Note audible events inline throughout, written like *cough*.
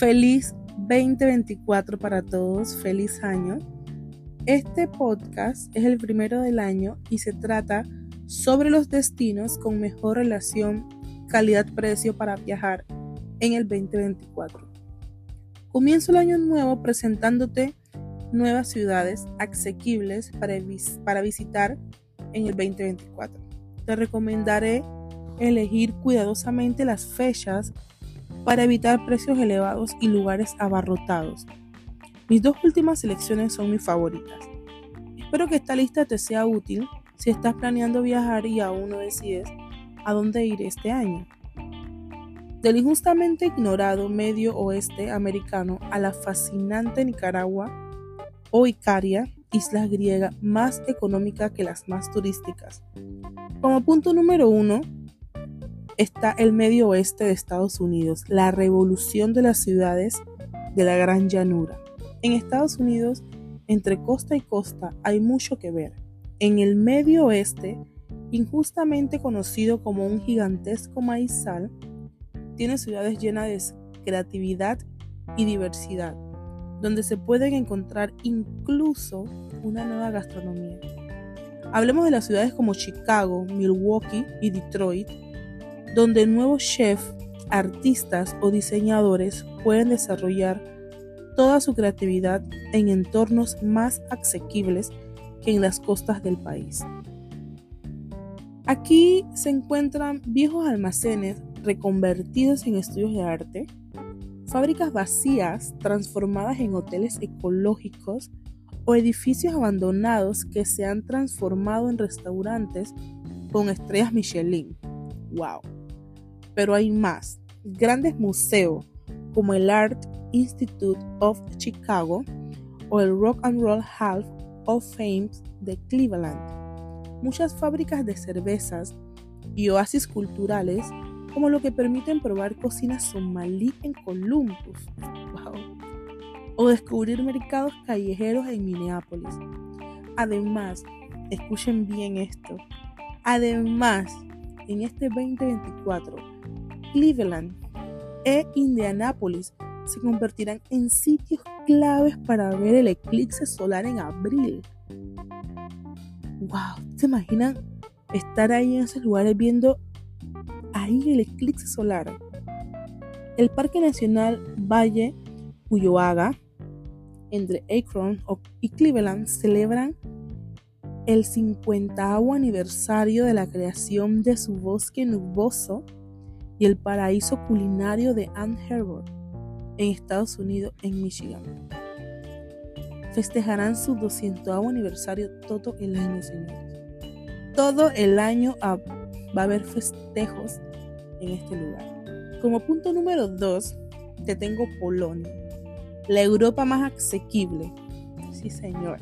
Feliz 2024 para todos, feliz año. Este podcast es el primero del año y se trata sobre los destinos con mejor relación calidad-precio para viajar en el 2024. Comienzo el año nuevo presentándote nuevas ciudades asequibles para, para visitar en el 2024. Te recomendaré elegir cuidadosamente las fechas para evitar precios elevados y lugares abarrotados. Mis dos últimas selecciones son mis favoritas. Espero que esta lista te sea útil si estás planeando viajar y aún no decides a dónde ir este año. Del injustamente ignorado medio oeste americano a la fascinante Nicaragua o Icaria, isla griega más económica que las más turísticas. Como punto número uno, está el medio oeste de Estados Unidos, la revolución de las ciudades de la gran llanura. En Estados Unidos, entre costa y costa, hay mucho que ver. En el medio oeste, injustamente conocido como un gigantesco maizal, tiene ciudades llenas de creatividad y diversidad, donde se pueden encontrar incluso una nueva gastronomía. Hablemos de las ciudades como Chicago, Milwaukee y Detroit, donde nuevos chefs, artistas o diseñadores pueden desarrollar toda su creatividad en entornos más asequibles que en las costas del país. Aquí se encuentran viejos almacenes reconvertidos en estudios de arte, fábricas vacías transformadas en hoteles ecológicos o edificios abandonados que se han transformado en restaurantes con estrellas Michelin. ¡Wow! Pero hay más. Grandes museos como el Art Institute of Chicago o el Rock and Roll Hall of Fame de Cleveland. Muchas fábricas de cervezas y oasis culturales como lo que permiten probar cocina somalí en Columbus. O descubrir mercados callejeros en Minneapolis. Además, escuchen bien esto. Además, en este 2024, Cleveland e Indianápolis se convertirán en sitios claves para ver el eclipse solar en abril. ¡Wow! ¿Se imaginan estar ahí en esos lugares viendo ahí el eclipse solar? El Parque Nacional Valle Cuyoaga, entre Akron y Cleveland, celebran el 50 aniversario de la creación de su bosque nuboso y el paraíso culinario de Ann Arbor en Estados Unidos, en Michigan. Festejarán su 200 aniversario todo el año, señores. Todo el año va a haber festejos en este lugar. Como punto número 2, te tengo Polonia, la Europa más asequible. Sí, señor.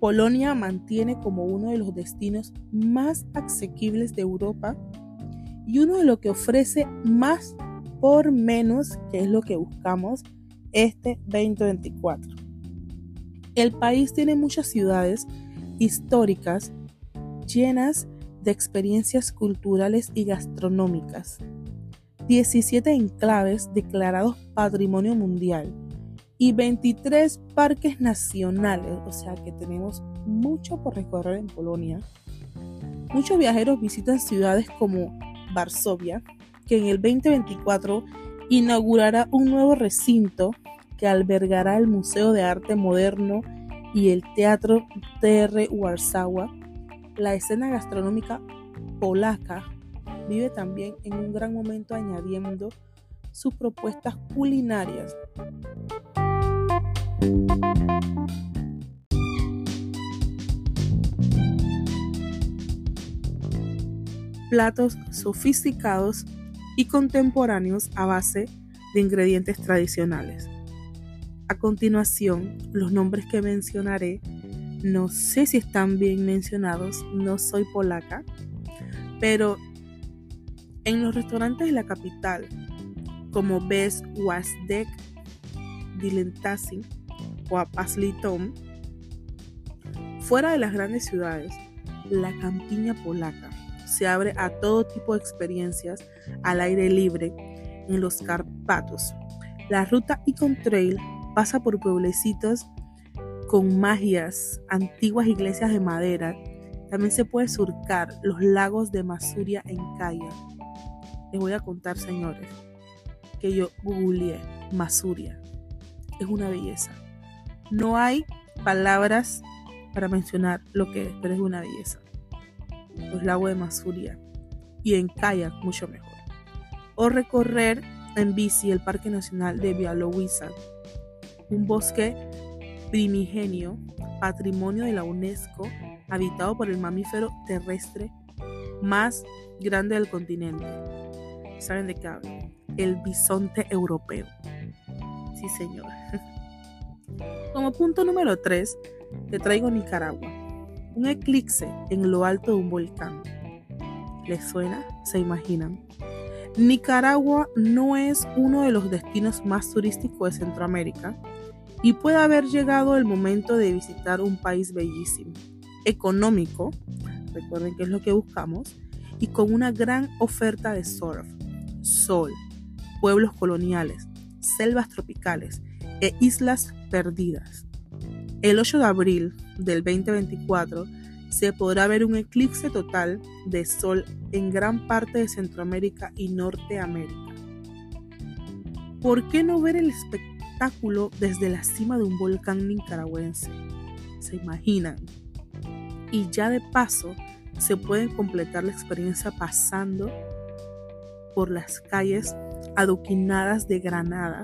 Polonia mantiene como uno de los destinos más asequibles de Europa y uno de lo que ofrece más por menos, que es lo que buscamos este 2024. El país tiene muchas ciudades históricas llenas de experiencias culturales y gastronómicas, 17 enclaves declarados Patrimonio Mundial y 23 parques nacionales, o sea que tenemos mucho por recorrer en Polonia. Muchos viajeros visitan ciudades como Varsovia, que en el 2024 inaugurará un nuevo recinto que albergará el Museo de Arte Moderno y el Teatro TR Warsawa. La escena gastronómica polaca vive también en un gran momento añadiendo sus propuestas culinarias. Platos sofisticados y contemporáneos a base de ingredientes tradicionales. A continuación, los nombres que mencionaré, no sé si están bien mencionados, no soy polaca, pero en los restaurantes de la capital, como Best Wasdek, Dilentasi o Apaslitom, fuera de las grandes ciudades, la campiña polaca se abre a todo tipo de experiencias al aire libre en los Carpatos. La ruta Icon Trail pasa por pueblecitos con magias, antiguas iglesias de madera. También se puede surcar los lagos de Masuria en Kaya. Les voy a contar, señores, que yo googleé Masuria. Es una belleza. No hay palabras para mencionar lo que es, pero es una belleza. Los lagos de Masuria. Y en kayak mucho mejor. O recorrer en bici el Parque Nacional de Bialowiza, un bosque primigenio, patrimonio de la UNESCO, habitado por el mamífero terrestre más grande del continente. ¿Saben de qué hablo? El bisonte europeo. Sí, señor. *laughs* Como punto número 3, te traigo Nicaragua. Un eclipse en lo alto de un volcán. ¿Les suena? ¿Se imaginan? Nicaragua no es uno de los destinos más turísticos de Centroamérica y puede haber llegado el momento de visitar un país bellísimo, económico, recuerden que es lo que buscamos, y con una gran oferta de surf, sol, pueblos coloniales, selvas tropicales e islas perdidas. El 8 de abril del 2024 se podrá ver un eclipse total de sol en gran parte de Centroamérica y Norteamérica. ¿Por qué no ver el espectáculo desde la cima de un volcán nicaragüense? ¿Se imaginan? Y ya de paso se puede completar la experiencia pasando por las calles adoquinadas de Granada,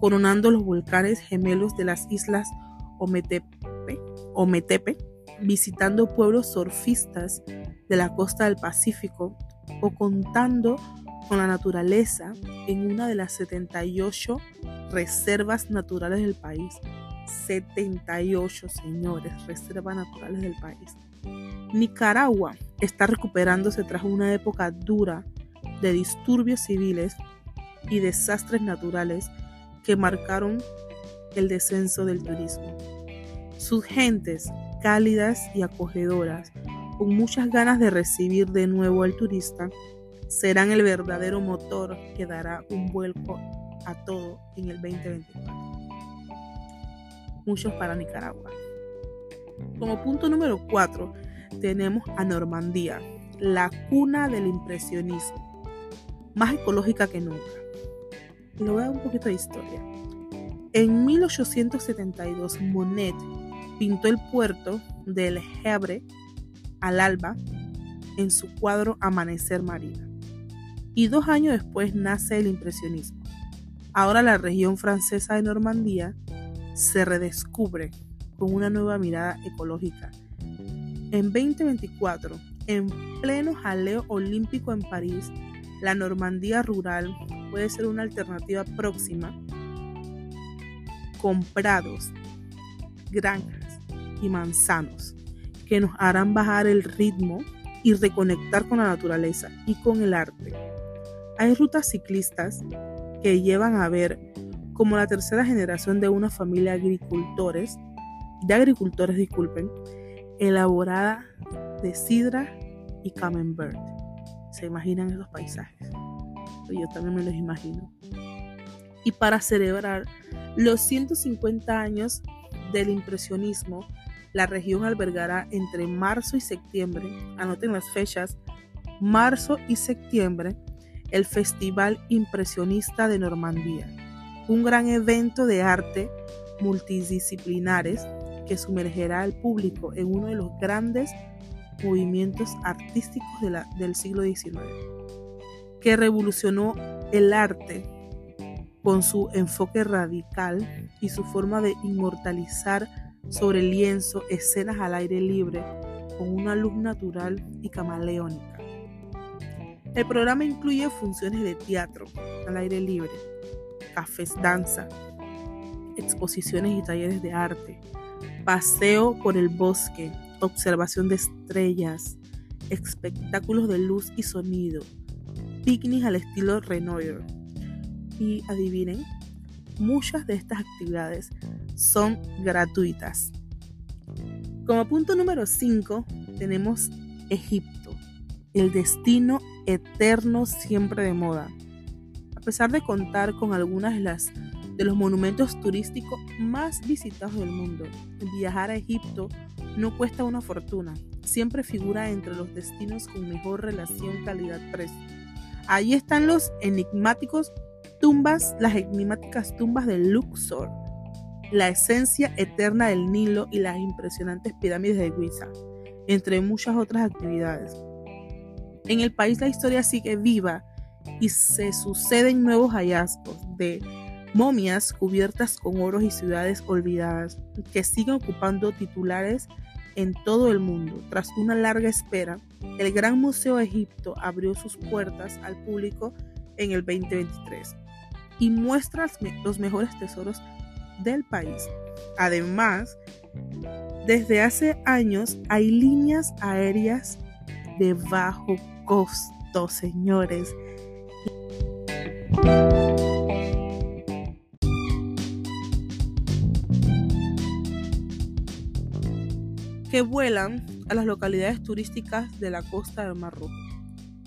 coronando los volcanes gemelos de las islas Ometepe, Ometepe visitando pueblos surfistas de la costa del Pacífico o contando con la naturaleza en una de las 78 reservas naturales del país. 78, señores, reservas naturales del país. Nicaragua está recuperándose tras una época dura de disturbios civiles y desastres naturales que marcaron el descenso del turismo. Sus gentes cálidas y acogedoras, con muchas ganas de recibir de nuevo al turista, serán el verdadero motor que dará un vuelco a todo en el 2024. Muchos para Nicaragua. Como punto número 4 tenemos a Normandía, la cuna del impresionismo, más ecológica que nunca. Le voy a dar un poquito de historia. En 1872, Monet pintó el puerto del Havre al alba en su cuadro Amanecer Marina. Y dos años después nace el impresionismo. Ahora la región francesa de Normandía se redescubre con una nueva mirada ecológica. En 2024, en pleno jaleo olímpico en París, la Normandía rural puede ser una alternativa próxima con prados, granjas, y manzanos, que nos harán bajar el ritmo y reconectar con la naturaleza y con el arte. Hay rutas ciclistas que llevan a ver como la tercera generación de una familia de agricultores, de agricultores, disculpen, elaborada de sidra y camembert. ¿Se imaginan esos paisajes? Yo también me los imagino. Y para celebrar los 150 años del impresionismo, la región albergará entre marzo y septiembre, anoten las fechas, marzo y septiembre, el Festival Impresionista de Normandía, un gran evento de arte multidisciplinares que sumergerá al público en uno de los grandes movimientos artísticos del siglo XIX, que revolucionó el arte con su enfoque radical y su forma de inmortalizar sobre lienzo escenas al aire libre con una luz natural y camaleónica. El programa incluye funciones de teatro al aire libre, cafés danza, exposiciones y talleres de arte, paseo por el bosque, observación de estrellas, espectáculos de luz y sonido, picnic al estilo Renoir. Y adivinen, muchas de estas actividades son gratuitas. Como punto número 5 tenemos Egipto, el destino eterno siempre de moda. pesar de contar con algunas de las de los monumentos turísticos más visitados del mundo, viajar a Egipto no cuesta una fortuna, siempre figura entre los destinos con mejor relación calidad-precio. Ahí están los enigmáticos tumbas, las enigmáticas tumbas de Luxor, la esencia eterna del Nilo y las impresionantes pirámides de Giza, entre muchas otras actividades. En el país la historia sigue viva y se suceden nuevos hallazgos de momias cubiertas con oros y ciudades olvidadas que siguen ocupando titulares en todo el mundo. Tras una larga espera, el Gran Museo de Egipto abrió sus puertas al público en el 2023 y muestra los mejores tesoros del país. Además, desde hace años hay líneas aéreas de bajo costo, señores. que vuelan a las localidades turísticas de la costa del Mar Rojo,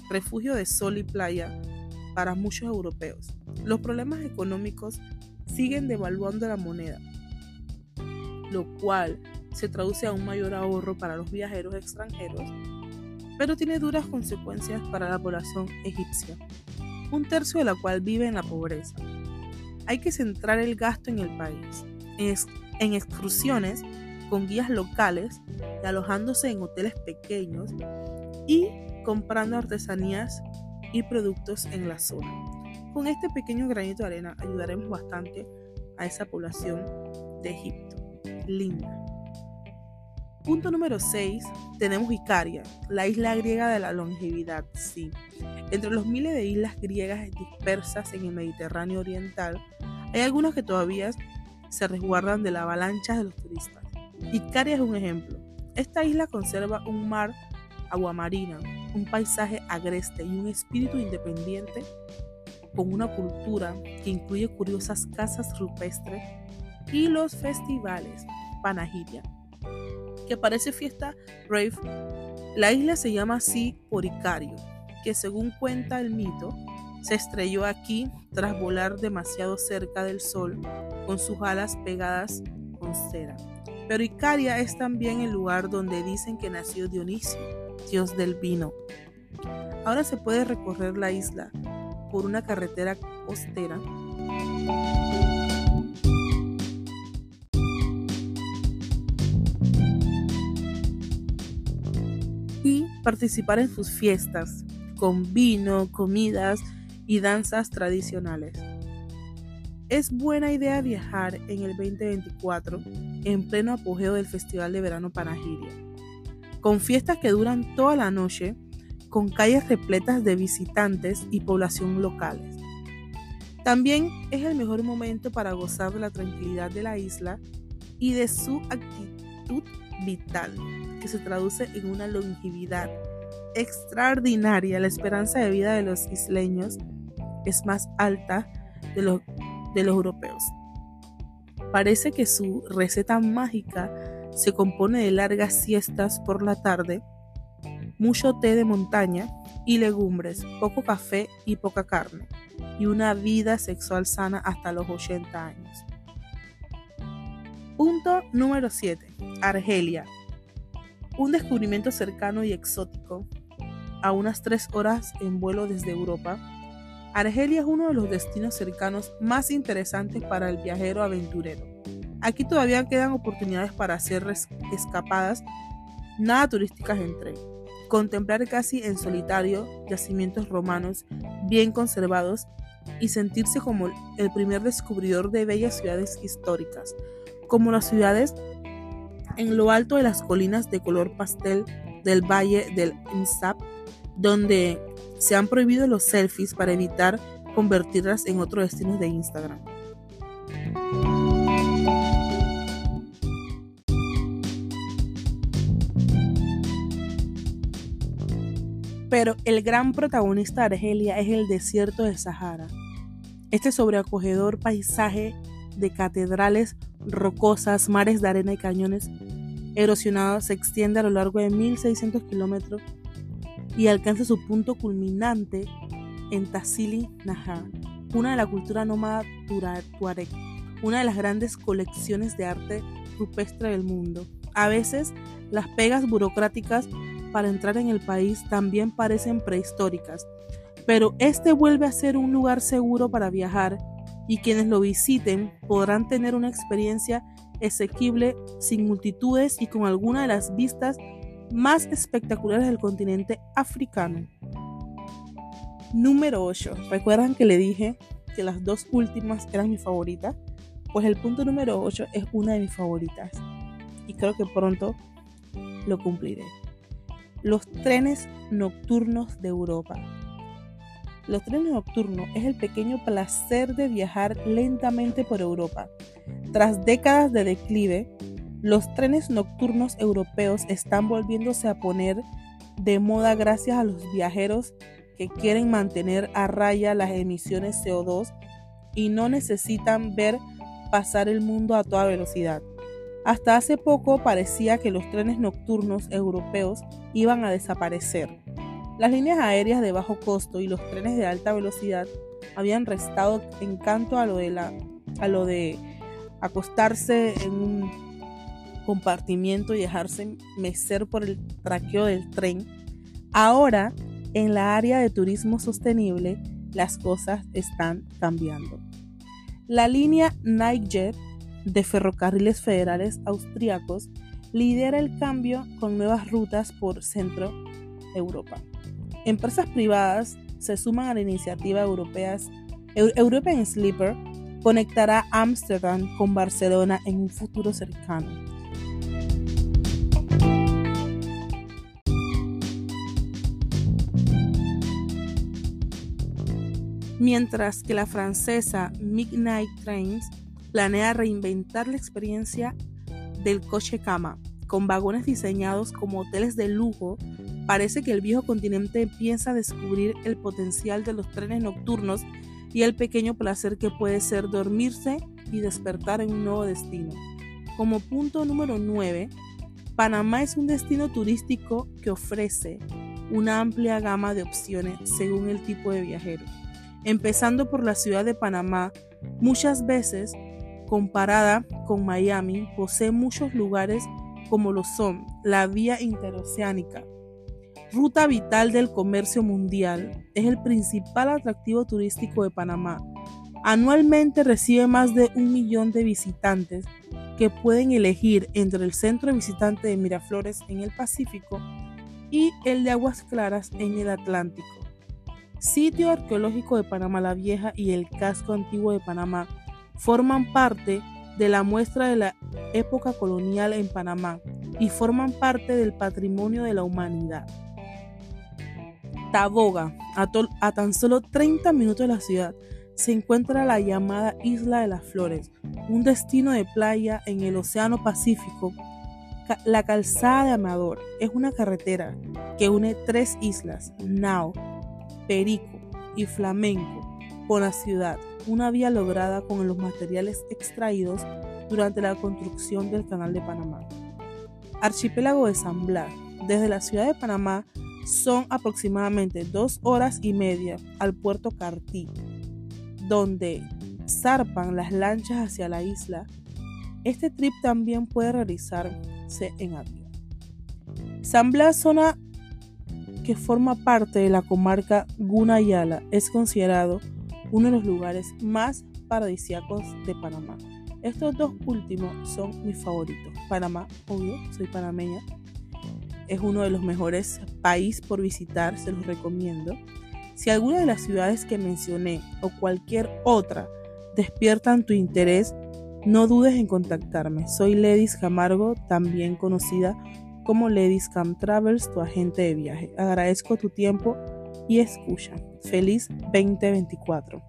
refugio de sol y playa para muchos europeos. Los problemas económicos siguen devaluando la moneda, lo cual se traduce a un mayor ahorro para los viajeros extranjeros, pero tiene duras consecuencias para la población egipcia, un tercio de la cual vive en la pobreza. Hay que centrar el gasto en el país, en, excursiones con guías locales y alojándose en hoteles pequeños y comprando artesanías y productos en la zona. Con este pequeño granito de arena ayudaremos bastante a esa población de Egipto. Linda. Punto número 6. Tenemos Icaria, la isla griega de la longevidad. Sí. Entre los miles de islas griegas dispersas en el Mediterráneo Oriental, hay algunas que todavía se resguardan de la avalancha de los turistas. Icaria es un ejemplo. Esta isla conserva un mar aguamarina, un paisaje agreste y un espíritu independiente con una cultura que incluye curiosas casas rupestres y los festivales Panagiria, que parece fiesta rave. La isla se llama así por Icario, que según cuenta el mito, se estrelló aquí tras volar demasiado cerca del sol con sus alas pegadas con cera. Pero Icaria es también el lugar donde dicen que nació Dionisio, dios del vino. Ahora se puede recorrer la isla por una carretera costera. Y participar en sus fiestas con vino, comidas y danzas tradicionales. Es buena idea viajar en el 2024 en pleno apogeo del Festival de Verano Panagiria, con fiestas que duran toda la noche con calles repletas de visitantes y población locales. También es el mejor momento para gozar de la tranquilidad de la isla y de su actitud vital, que se traduce en una longevidad extraordinaria. La esperanza de vida de los isleños es más alta de los, de los europeos. Parece que su receta mágica se compone de largas siestas por la tarde mucho té de montaña y legumbres, poco café y poca carne, y una vida sexual sana hasta los 80 años. Punto número 7. Argelia. Un descubrimiento cercano y exótico, a unas 3 horas en vuelo desde Europa. Argelia es uno de los destinos cercanos más interesantes para el viajero aventurero. Aquí todavía quedan oportunidades para hacer escapadas nada turísticas en tren contemplar casi en solitario yacimientos romanos bien conservados y sentirse como el primer descubridor de bellas ciudades históricas, como las ciudades en lo alto de las colinas de color pastel del valle del Insap, donde se han prohibido los selfies para evitar convertirlas en otros destinos de Instagram. Pero el gran protagonista de Argelia es el desierto de Sahara. Este sobreacogedor paisaje de catedrales rocosas, mares de arena y cañones erosionados se extiende a lo largo de 1600 kilómetros y alcanza su punto culminante en Tassili Nahar, una de la cultura nómada tuareg, una de las grandes colecciones de arte rupestre del mundo. A veces, las pegas burocráticas para entrar en el país también parecen prehistóricas, pero este vuelve a ser un lugar seguro para viajar y quienes lo visiten podrán tener una experiencia exequible sin multitudes y con alguna de las vistas más espectaculares del continente africano. Número 8. ¿Recuerdan que le dije que las dos últimas eran mis favoritas? Pues el punto número 8 es una de mis favoritas y creo que pronto lo cumpliré. Los trenes nocturnos de Europa. Los trenes nocturnos es el pequeño placer de viajar lentamente por Europa. Tras décadas de declive, los trenes nocturnos europeos están volviéndose a poner de moda gracias a los viajeros que quieren mantener a raya las emisiones CO2 y no necesitan ver pasar el mundo a toda velocidad. Hasta hace poco parecía que los trenes nocturnos europeos iban a desaparecer. Las líneas aéreas de bajo costo y los trenes de alta velocidad habían restado encanto a lo de, a lo de acostarse en un compartimiento y dejarse mecer por el traqueo del tren. Ahora, en la área de turismo sostenible, las cosas están cambiando. La línea Nightjet de ferrocarriles federales austriacos lidera el cambio con nuevas rutas por Centro Europa. Empresas privadas se suman a la iniciativa europeas. European Sleeper conectará Ámsterdam con Barcelona en un futuro cercano. Mientras que la francesa Midnight Trains planea reinventar la experiencia del coche cama, con vagones diseñados como hoteles de lujo Parece que el viejo continente empieza a descubrir el potencial de los trenes nocturnos y el pequeño placer que puede ser dormirse y despertar en un nuevo destino. Como punto número 9, Panamá es un destino turístico que ofrece una amplia gama de opciones según el tipo de viajero. Empezando por la ciudad de Panamá, muchas veces comparada con Miami, posee muchos lugares como lo son la vía interoceánica, ruta vital del comercio mundial, es el principal atractivo turístico de Panamá. Anualmente recibe más de un millón de visitantes que pueden elegir entre el centro de visitantes de Miraflores en el Pacífico y el de Aguas Claras en el Atlántico. Sitio arqueológico de Panamá la Vieja y el casco antiguo de Panamá forman parte de la muestra de la época colonial en Panamá y forman parte del patrimonio de la humanidad. Taboga, a, tan solo 30 minutos de la ciudad, se encuentra la llamada Isla de las Flores, un destino de playa en el Océano Pacífico. La calzada de Amador es una carretera que une tres islas, Nao, Perico y Flamenco, con la ciudad, una vía lograda con los materiales extraídos durante la construcción del Canal de Panamá. Archipiélago de San Blas, desde la ciudad de Panamá son aproximadamente dos horas y media al puerto Cartí, donde zarpan las lanchas hacia la isla. Este trip también puede realizarse en avión. San Blas, zona que forma parte de la comarca Gunayala, es considerado uno de los lugares más paradisíacos de Panamá. Estos dos últimos son mis favoritos. Panamá, obvio, soy panameña, es uno de los mejores países por visitar, se los recomiendo. Si alguna de las ciudades que mencioné o cualquier otra despiertan tu interés, no dudes en contactarme. Soy Ledis Camargo, también conocida como Ledis Cam Travels, tu agente de viaje. Agradezco tu tiempo y escucha. Feliz 2024.